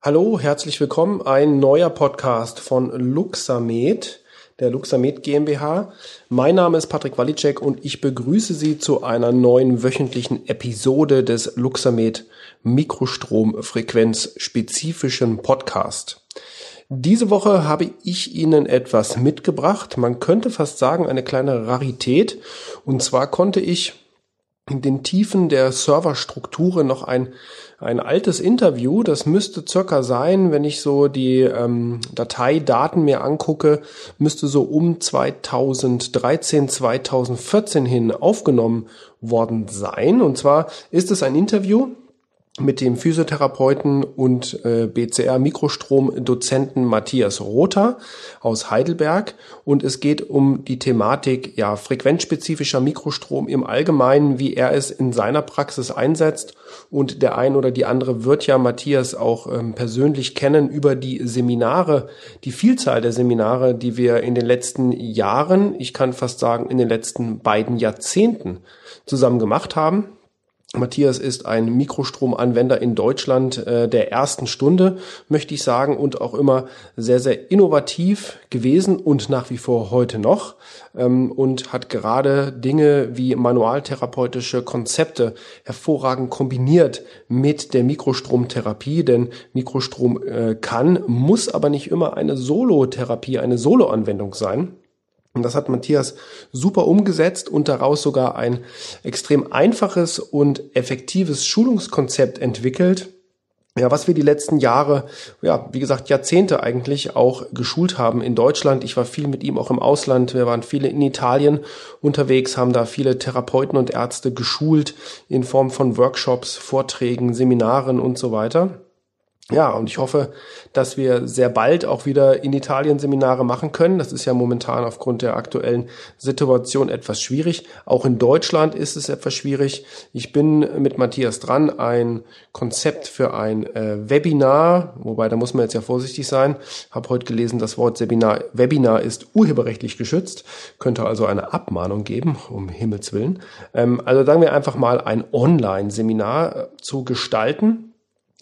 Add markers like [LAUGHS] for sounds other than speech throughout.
Hallo, herzlich willkommen. Ein neuer Podcast von Luxamed, der Luxamed GmbH. Mein Name ist Patrick Walicek und ich begrüße Sie zu einer neuen wöchentlichen Episode des Luxamed Mikrostromfrequenz spezifischen Podcast. Diese Woche habe ich Ihnen etwas mitgebracht. Man könnte fast sagen, eine kleine Rarität. Und zwar konnte ich in den Tiefen der Serverstrukturen noch ein, ein altes Interview. Das müsste circa sein, wenn ich so die ähm, Dateidaten mir angucke, müsste so um 2013, 2014 hin aufgenommen worden sein. Und zwar ist es ein Interview, mit dem Physiotherapeuten und äh, BCR-Mikrostrom-Dozenten Matthias Rother aus Heidelberg. Und es geht um die Thematik ja, frequenzspezifischer Mikrostrom im Allgemeinen, wie er es in seiner Praxis einsetzt. Und der ein oder die andere wird ja Matthias auch ähm, persönlich kennen über die Seminare, die Vielzahl der Seminare, die wir in den letzten Jahren, ich kann fast sagen in den letzten beiden Jahrzehnten zusammen gemacht haben. Matthias ist ein Mikrostromanwender in Deutschland äh, der ersten Stunde, möchte ich sagen, und auch immer sehr, sehr innovativ gewesen und nach wie vor heute noch ähm, und hat gerade Dinge wie manualtherapeutische Konzepte hervorragend kombiniert mit der Mikrostromtherapie, denn Mikrostrom äh, kann, muss aber nicht immer eine Solotherapie, eine Soloanwendung sein. Und das hat Matthias super umgesetzt und daraus sogar ein extrem einfaches und effektives Schulungskonzept entwickelt. Ja, was wir die letzten Jahre, ja, wie gesagt, Jahrzehnte eigentlich auch geschult haben in Deutschland. Ich war viel mit ihm auch im Ausland. Wir waren viele in Italien unterwegs, haben da viele Therapeuten und Ärzte geschult in Form von Workshops, Vorträgen, Seminaren und so weiter. Ja, und ich hoffe, dass wir sehr bald auch wieder in Italien Seminare machen können. Das ist ja momentan aufgrund der aktuellen Situation etwas schwierig. Auch in Deutschland ist es etwas schwierig. Ich bin mit Matthias dran, ein Konzept für ein äh, Webinar, wobei da muss man jetzt ja vorsichtig sein. Habe heute gelesen, das Wort Webinar, Webinar ist urheberrechtlich geschützt, könnte also eine Abmahnung geben, um Himmels Willen. Ähm, also sagen wir einfach mal ein Online-Seminar äh, zu gestalten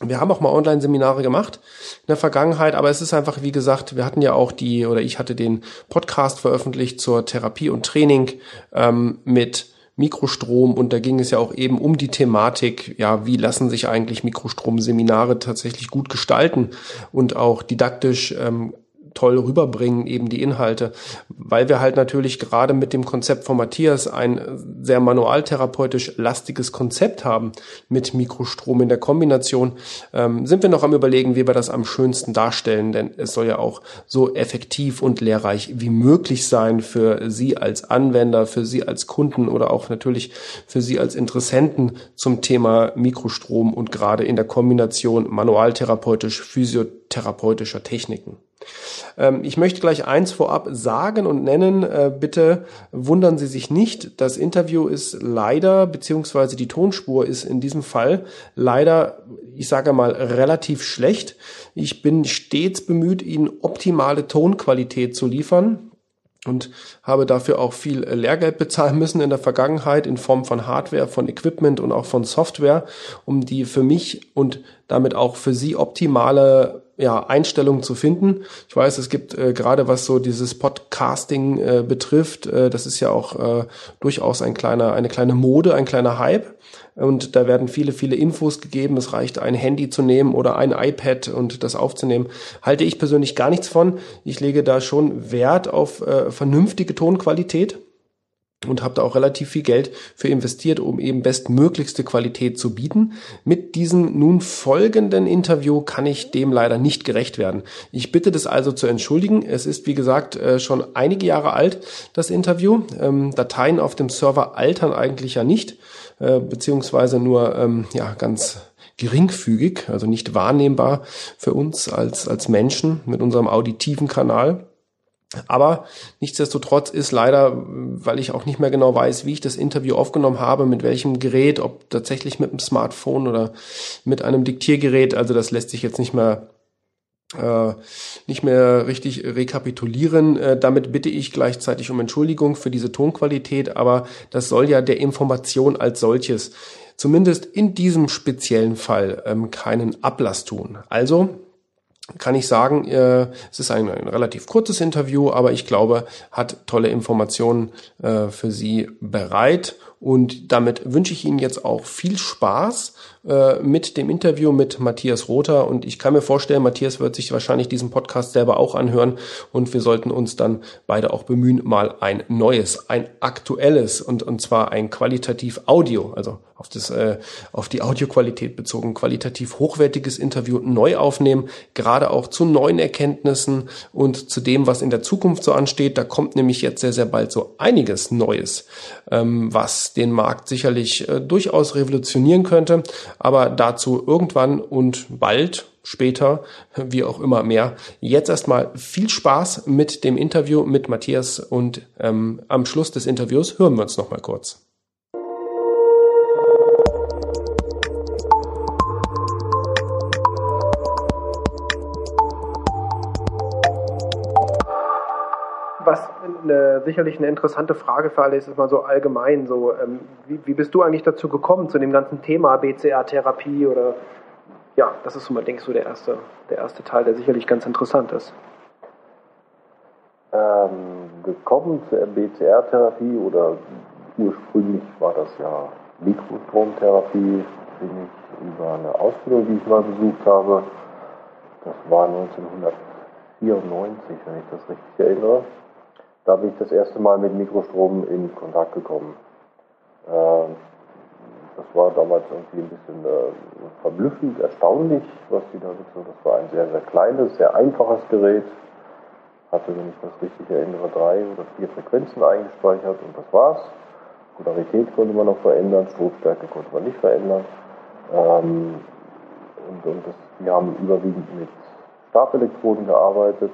wir haben auch mal Online-Seminare gemacht in der Vergangenheit, aber es ist einfach, wie gesagt, wir hatten ja auch die, oder ich hatte den Podcast veröffentlicht zur Therapie und Training ähm, mit Mikrostrom. Und da ging es ja auch eben um die Thematik, ja, wie lassen sich eigentlich Mikrostromseminare tatsächlich gut gestalten und auch didaktisch ähm, toll rüberbringen, eben die Inhalte, weil wir halt natürlich gerade mit dem Konzept von Matthias ein sehr manualtherapeutisch lastiges Konzept haben mit Mikrostrom in der Kombination, ähm, sind wir noch am überlegen, wie wir das am schönsten darstellen, denn es soll ja auch so effektiv und lehrreich wie möglich sein für Sie als Anwender, für Sie als Kunden oder auch natürlich für Sie als Interessenten zum Thema Mikrostrom und gerade in der Kombination manualtherapeutisch, physiotherapeutischer Techniken. Ähm, ich möchte gleich eins vorab sagen und nennen. Äh, bitte wundern Sie sich nicht. Das Interview ist leider, beziehungsweise die Tonspur ist in diesem Fall leider, ich sage mal, relativ schlecht. Ich bin stets bemüht, Ihnen optimale Tonqualität zu liefern und habe dafür auch viel Lehrgeld bezahlen müssen in der Vergangenheit in Form von Hardware, von Equipment und auch von Software, um die für mich und damit auch für Sie optimale ja, Einstellungen zu finden. Ich weiß, es gibt äh, gerade was so dieses Podcasting äh, betrifft, äh, das ist ja auch äh, durchaus ein kleiner, eine kleine Mode, ein kleiner Hype. Und da werden viele, viele Infos gegeben. Es reicht, ein Handy zu nehmen oder ein iPad und das aufzunehmen. Halte ich persönlich gar nichts von. Ich lege da schon Wert auf äh, vernünftige Tonqualität und habe da auch relativ viel Geld für investiert, um eben bestmöglichste Qualität zu bieten. Mit diesem nun folgenden Interview kann ich dem leider nicht gerecht werden. Ich bitte das also zu entschuldigen. Es ist, wie gesagt, äh, schon einige Jahre alt, das Interview. Ähm, Dateien auf dem Server altern eigentlich ja nicht, äh, beziehungsweise nur ähm, ja ganz geringfügig, also nicht wahrnehmbar für uns als, als Menschen mit unserem auditiven Kanal. Aber nichtsdestotrotz ist leider, weil ich auch nicht mehr genau weiß, wie ich das Interview aufgenommen habe, mit welchem Gerät, ob tatsächlich mit einem Smartphone oder mit einem Diktiergerät, also das lässt sich jetzt nicht mehr äh, nicht mehr richtig rekapitulieren. Äh, damit bitte ich gleichzeitig um Entschuldigung für diese Tonqualität, aber das soll ja der Information als solches zumindest in diesem speziellen Fall ähm, keinen Ablass tun. Also kann ich sagen, äh, es ist ein, ein, relativ kurzes Interview, aber ich glaube, hat tolle Informationen äh, für Sie bereit. Und damit wünsche ich Ihnen jetzt auch viel Spaß äh, mit dem Interview mit Matthias Rother. Und ich kann mir vorstellen, Matthias wird sich wahrscheinlich diesen Podcast selber auch anhören. Und wir sollten uns dann beide auch bemühen, mal ein neues, ein aktuelles und, und zwar ein qualitativ Audio, also auf, das, äh, auf die Audioqualität bezogen, qualitativ hochwertiges Interview neu aufnehmen, gerade auch zu neuen Erkenntnissen und zu dem, was in der Zukunft so ansteht. Da kommt nämlich jetzt sehr, sehr bald so einiges Neues, ähm, was den Markt sicherlich äh, durchaus revolutionieren könnte, aber dazu irgendwann und bald später, wie auch immer mehr. Jetzt erstmal viel Spaß mit dem Interview mit Matthias und ähm, am Schluss des Interviews hören wir uns nochmal kurz. Sicherlich eine interessante Frage für alle ist, ist mal so allgemein so, ähm, wie, wie, bist du eigentlich dazu gekommen, zu dem ganzen Thema BCA-Therapie oder ja, das ist so mal, ich, so der erste, der erste Teil, der sicherlich ganz interessant ist. Ähm, gekommen zur BCR-Therapie oder ursprünglich war das ja Mikrostromtherapie, bin ich über eine Ausbildung, die ich mal besucht habe. Das war 1994, wenn ich das richtig erinnere. Da bin ich das erste Mal mit Mikrostrom in Kontakt gekommen. Ähm, das war damals irgendwie ein bisschen äh, verblüffend, erstaunlich, was die da so. Das war ein sehr, sehr kleines, sehr einfaches Gerät. Hatte, wenn ich das richtig erinnere, drei oder vier Frequenzen eingespeichert und das war's. Polarität konnte man noch verändern, Stromstärke konnte man nicht verändern. Ähm, und, und das, die haben überwiegend mit Stabelektroden gearbeitet.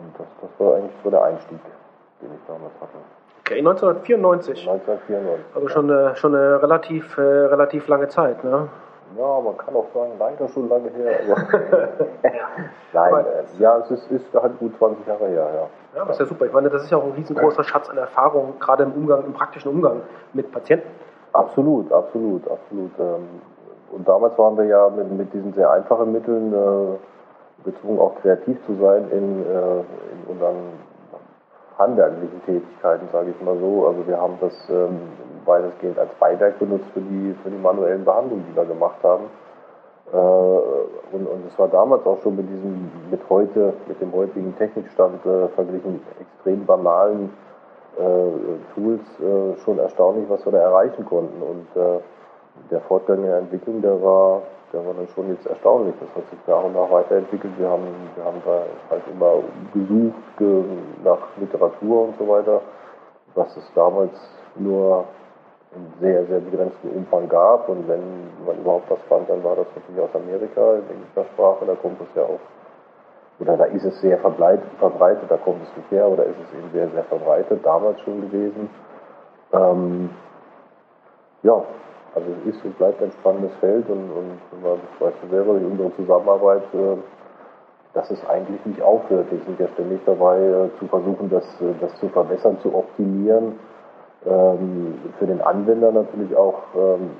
Und das, das war eigentlich so der Einstieg, den ich damals hatte. Okay, 1994. 1994. Also schon eine, schon eine relativ, äh, relativ lange Zeit, ne? Ja, man kann auch sagen, leider schon lange her. [LAUGHS] [LAUGHS] Nein, äh, ja, es ist, ist halt gut 20 Jahre her, ja. Ja, das ist ja super. Ich meine, das ist ja auch ein riesengroßer Schatz an Erfahrung, gerade im Umgang, im praktischen Umgang mit Patienten. Absolut, absolut, absolut. Ähm, und damals waren wir ja mit, mit diesen sehr einfachen Mitteln äh, gezwungen, auch kreativ zu sein in, äh, in unseren handwerklichen Tätigkeiten, sage ich mal so. Also wir haben das ähm, weitestgehend als Beiwerk benutzt für die, für die manuellen Behandlungen, die wir gemacht haben. Äh, und, und es war damals auch schon mit diesem, mit heute, mit dem heutigen Technikstand äh, verglichen extrem banalen äh, Tools äh, schon erstaunlich, was wir da erreichen konnten. Und äh, der Fortgang der Entwicklung, der war, der war dann schon jetzt erstaunlich. Das hat sich nach und nach weiterentwickelt. Wir haben, wir haben da halt immer gesucht ge nach Literatur und so weiter, was es damals nur in sehr, sehr begrenzten Umfang gab. Und wenn man überhaupt was fand, dann war das natürlich aus Amerika in englischer Sprache. Da kommt es ja auch, oder da ist es sehr verbreitet, da kommt es nicht her, oder ist es eben sehr, sehr verbreitet, damals schon gewesen. Ähm, ja, also es ist und bleibt ein spannendes Feld und, und das weißt du selber, in unserer Zusammenarbeit, äh, dass es eigentlich nicht aufhört. Wir sind ja ständig dabei äh, zu versuchen, das, äh, das zu verbessern, zu optimieren. Ähm, für den Anwender natürlich auch ähm,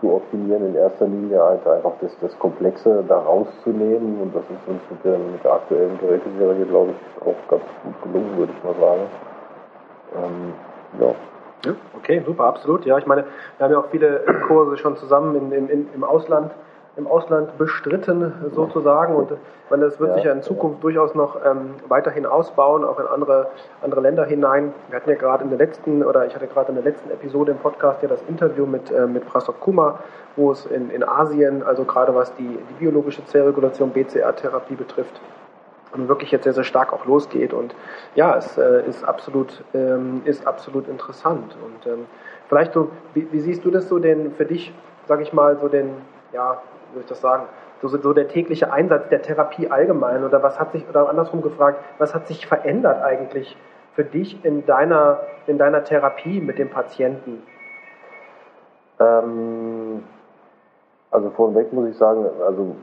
zu optimieren, in erster Linie halt einfach das, das Komplexe da rauszunehmen und das ist uns mit der, mit der aktuellen Geräteserie, glaube ich, auch ganz gut gelungen, würde ich mal sagen. Ähm, ja. Ja, okay, super, absolut. Ja, ich meine, wir haben ja auch viele [CLEARS THROAT] Kurse schon zusammen in, in, in, im Ausland im Ausland bestritten sozusagen und ich meine, das wird ja, sich ja in Zukunft ja. durchaus noch ähm, weiterhin ausbauen, auch in andere, andere Länder hinein. Wir hatten ja gerade in der letzten oder ich hatte gerade in der letzten Episode im Podcast ja das Interview mit, äh, mit Prasok Kumar, wo es in, in Asien, also gerade was die, die biologische Zellregulation BCR-Therapie betrifft, wirklich jetzt sehr, sehr stark auch losgeht. Und ja, es äh, ist, absolut, ähm, ist absolut interessant. Und ähm, vielleicht so, wie, wie, siehst du das so denn für dich, sag ich mal, so den, ja, wie soll ich das sagen, so, so der tägliche Einsatz der Therapie allgemein oder was hat sich, oder andersrum gefragt, was hat sich verändert eigentlich für dich in deiner, in deiner Therapie mit dem Patienten? Ähm, also vorweg muss ich sagen, also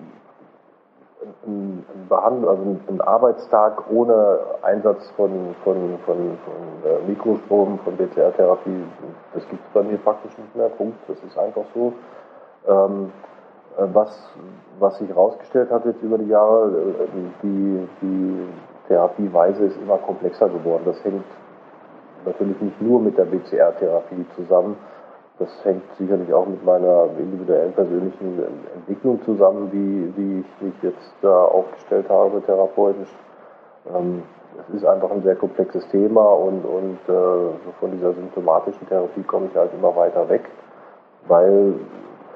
ein, ein, Behand also ein Arbeitstag ohne Einsatz von, von, von, von äh, Mikrostrom, von BCR-Therapie, das gibt es bei mir praktisch nicht mehr. Punkt. Das ist einfach so. Ähm, äh, was, was sich herausgestellt hat jetzt über die Jahre, äh, die, die Therapieweise ist immer komplexer geworden. Das hängt natürlich nicht nur mit der BCR-Therapie zusammen, das hängt sicherlich auch mit meiner individuellen persönlichen Entwicklung zusammen, wie, wie ich mich jetzt da aufgestellt habe therapeutisch. Ähm, es ist einfach ein sehr komplexes Thema und, und äh, von dieser symptomatischen Therapie komme ich halt immer weiter weg, weil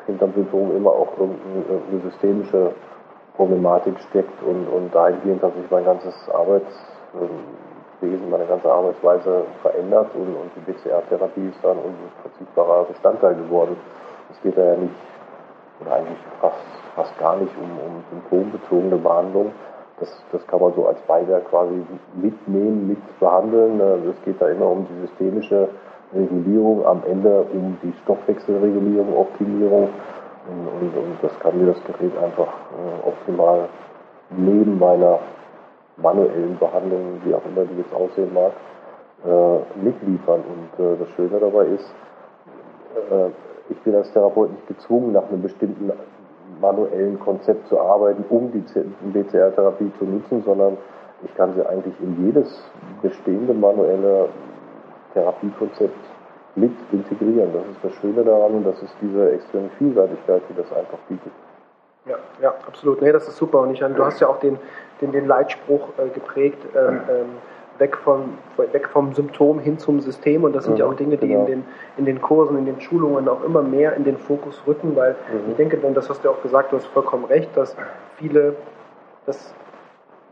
hinterm Symptom immer auch eine systemische Problematik steckt und, und dahingehend hat sich mein ganzes Arbeits, Wesen, meine ganze Arbeitsweise verändert und, und die BCR-Therapie ist dann ein unverzichtbarer Bestandteil geworden. Es geht da ja nicht, oder eigentlich fast, fast gar nicht um, um symptombezogene Behandlung. Das, das kann man so als Beiwerk quasi mitnehmen, mit behandeln. Es geht da immer um die systemische Regulierung, am Ende um die Stoffwechselregulierung, Optimierung. Und, und, und das kann mir das Gerät einfach äh, optimal neben meiner manuellen Behandlungen, wie auch immer die jetzt aussehen mag, äh, mitliefern. Und äh, das Schöne dabei ist, äh, ich bin als Therapeut nicht gezwungen, nach einem bestimmten manuellen Konzept zu arbeiten, um die BCR-Therapie zu nutzen, sondern ich kann sie eigentlich in jedes bestehende manuelle Therapiekonzept mit integrieren. Das ist das Schöne daran und das ist diese extreme Vielseitigkeit, die das einfach bietet. Ja, ja, absolut. Nee, das ist super. Und ich du hast ja auch den, den, den Leitspruch äh, geprägt, ähm, ähm, weg, vom, weg vom Symptom hin zum System. Und das sind mhm, ja auch Dinge, die genau. in, den, in den Kursen, in den Schulungen auch immer mehr in den Fokus rücken, weil mhm. ich denke, und das hast du auch gesagt, du hast vollkommen recht, dass viele das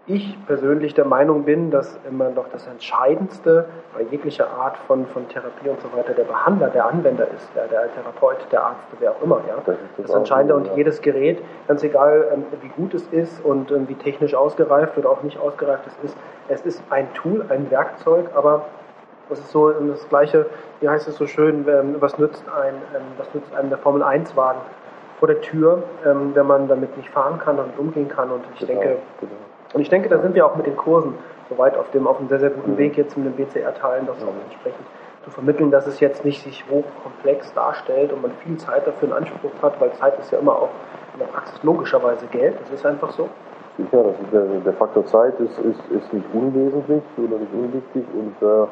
ich persönlich der Meinung bin, dass immer noch das Entscheidendste bei jeglicher Art von, von Therapie und so weiter der Behandler, der Anwender ist, der, der Therapeut, der Arzt, wer auch immer. Ja? Das, das, Entscheidende und jedes Gerät, ganz egal ähm, wie gut es ist und ähm, wie technisch ausgereift oder auch nicht ausgereift es ist, es ist ein Tool, ein Werkzeug, aber das ist so ähm, das Gleiche, wie heißt es so schön, was nützt ein, was nützt einem der Formel 1 Wagen vor der Tür, wenn man damit nicht fahren kann und umgehen kann und ich genau, denke, genau und ich denke, da sind wir auch mit den Kursen soweit auf dem auf einem sehr, sehr guten mhm. Weg jetzt mit den BCR-Teilen, das auch entsprechend zu vermitteln, dass es jetzt nicht sich hochkomplex darstellt und man viel Zeit dafür in Anspruch hat, weil Zeit ist ja immer auch in der Praxis logischerweise Geld. Das ist einfach so. Sicher, das ist der, der Faktor Zeit ist, ist, ist nicht unwesentlich oder nicht unwichtig und äh,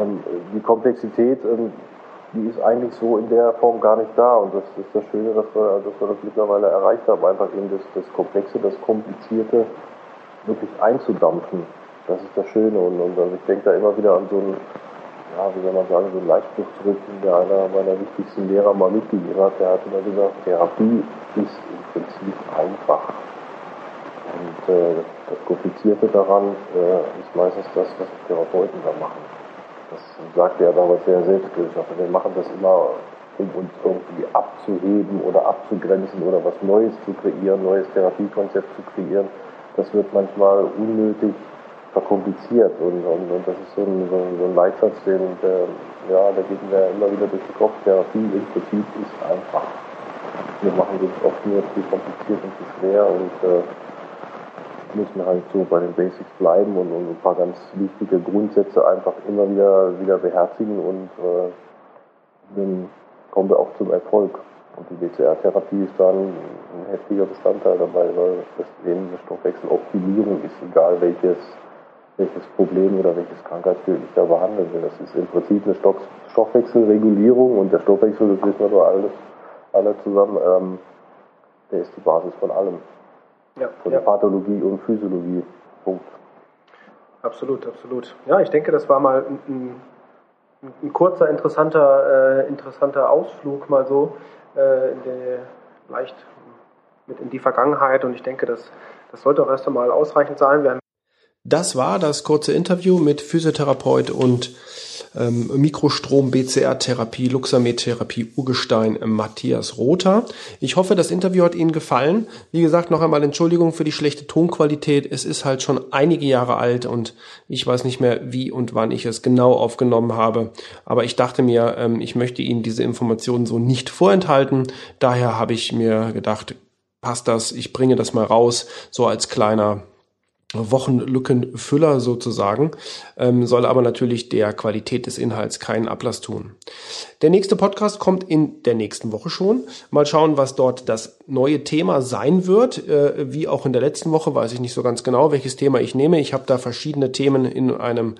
ähm, die Komplexität, ähm, die ist eigentlich so in der Form gar nicht da und das ist das Schöne, dass wir, dass wir das mittlerweile erreicht haben, einfach eben das, das Komplexe, das Komplizierte wirklich einzudampfen. Das ist das Schöne. Und, und also ich denke da immer wieder an so einen, ja, wie soll man sagen, so einen Leitspruch zurück, der einer meiner wichtigsten Lehrer mal mitgegeben hat. Der hat immer gesagt, Therapie ist im Prinzip einfach. Und äh, das Komplizierte daran äh, ist meistens das, was Therapeuten da machen. Das sagte er damals sehr selbstkritisch. Wir machen das immer, um uns irgendwie abzuheben oder abzugrenzen oder was Neues zu kreieren, neues Therapiekonzept zu kreieren das wird manchmal unnötig verkompliziert und, und, und das ist so ein, so ein, so ein Leitsatz, den, der, ja, der geht mir immer wieder durch den Kopf. Therapie im Prinzip ist einfach. Wir machen uns oft nur zu kompliziert und zu schwer und äh, müssen halt so bei den Basics bleiben und, und ein paar ganz wichtige Grundsätze einfach immer wieder, wieder beherzigen und äh, dann kommen wir auch zum Erfolg. Und die BCR-Therapie ist dann ein heftiger Bestandteil dabei, weil das eben eine Stoffwechseloptimierung ist, egal welches, welches Problem oder welches Krankheitsbild ich da behandeln will. Das ist im Prinzip eine Stoff Stoffwechselregulierung und der Stoffwechsel, das wissen wir doch alles, alle zusammen, ähm, der ist die Basis von allem. Ja, von ja. Pathologie und Physiologie. Punkt. Absolut, absolut. Ja, ich denke, das war mal ein, ein, ein kurzer, interessanter, äh, interessanter Ausflug mal so äh, in die, leicht mit in die Vergangenheit und ich denke, das, das sollte auch erst einmal ausreichend sein. Das war das kurze Interview mit Physiotherapeut und ähm, Mikrostrom-BCR-Therapie, Luxamed-Therapie, Urgestein äh, Matthias Rother. Ich hoffe, das Interview hat Ihnen gefallen. Wie gesagt, noch einmal Entschuldigung für die schlechte Tonqualität. Es ist halt schon einige Jahre alt und ich weiß nicht mehr, wie und wann ich es genau aufgenommen habe. Aber ich dachte mir, ähm, ich möchte Ihnen diese Informationen so nicht vorenthalten. Daher habe ich mir gedacht, passt das, ich bringe das mal raus, so als kleiner Wochenlückenfüller sozusagen, ähm, soll aber natürlich der Qualität des Inhalts keinen Ablass tun. Der nächste Podcast kommt in der nächsten Woche schon. Mal schauen, was dort das neue Thema sein wird. Äh, wie auch in der letzten Woche weiß ich nicht so ganz genau, welches Thema ich nehme. Ich habe da verschiedene Themen in einem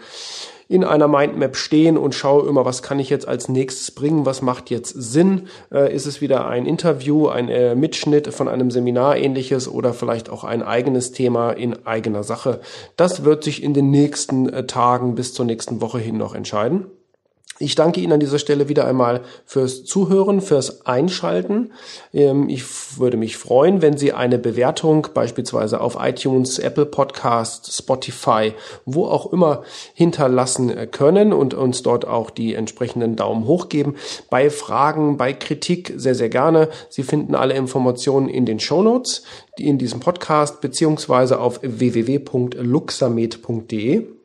in einer Mindmap stehen und schaue immer, was kann ich jetzt als nächstes bringen, was macht jetzt Sinn. Äh, ist es wieder ein Interview, ein äh, Mitschnitt von einem Seminar ähnliches oder vielleicht auch ein eigenes Thema in eigener Sache. Das wird sich in den nächsten äh, Tagen bis zur nächsten Woche hin noch entscheiden. Ich danke Ihnen an dieser Stelle wieder einmal fürs Zuhören, fürs Einschalten. Ähm, ich würde mich freuen, wenn Sie eine Bewertung beispielsweise auf iTunes, Apple Podcast, Spotify, wo auch immer hinterlassen können und uns dort auch die entsprechenden Daumen hoch geben. Bei Fragen, bei Kritik sehr, sehr gerne. Sie finden alle Informationen in den Show Notes, in diesem Podcast beziehungsweise auf www.luxamed.de.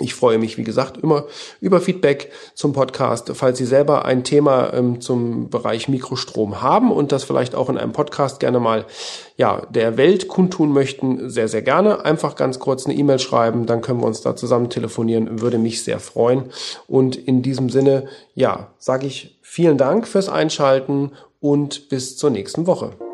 Ich freue mich, wie gesagt, immer über Feedback zum Podcast. Falls Sie selber ein Thema ähm, zum Bereich Mikrostrom haben und das vielleicht auch in einem Podcast gerne mal ja, der Welt kundtun möchten, sehr, sehr gerne. Einfach ganz kurz eine E-Mail schreiben, dann können wir uns da zusammen telefonieren. Würde mich sehr freuen. Und in diesem Sinne, ja, sage ich vielen Dank fürs Einschalten und bis zur nächsten Woche.